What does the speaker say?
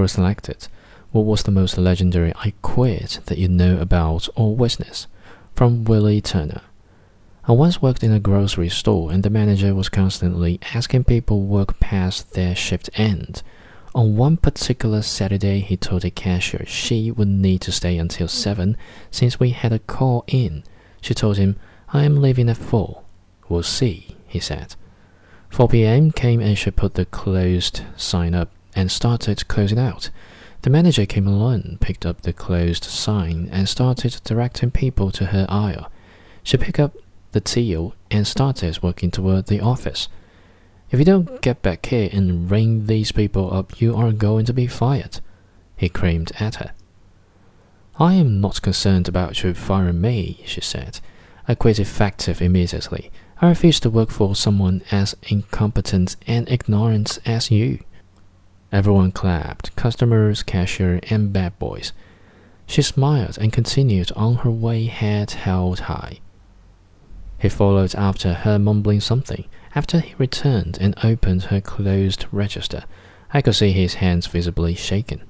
were selected. What was the most legendary I quit that you know about or witness? From Willie Turner. I once worked in a grocery store and the manager was constantly asking people work past their shift end. On one particular Saturday, he told a cashier she would need to stay until 7 since we had a call in. She told him, I am leaving at 4. We'll see, he said. 4 p.m. came and she put the closed sign up and started closing out. The manager came along, picked up the closed sign, and started directing people to her aisle. She picked up the till and started walking toward the office. If you don't get back here and ring these people up, you are going to be fired, he screamed at her. I am not concerned about you firing me, she said. I quit effective immediately. I refuse to work for someone as incompetent and ignorant as you. Everyone clapped, customers, cashier, and bad boys. She smiled and continued on her way, head held high. He followed after her, mumbling something. After he returned and opened her closed register, I could see his hands visibly shaken.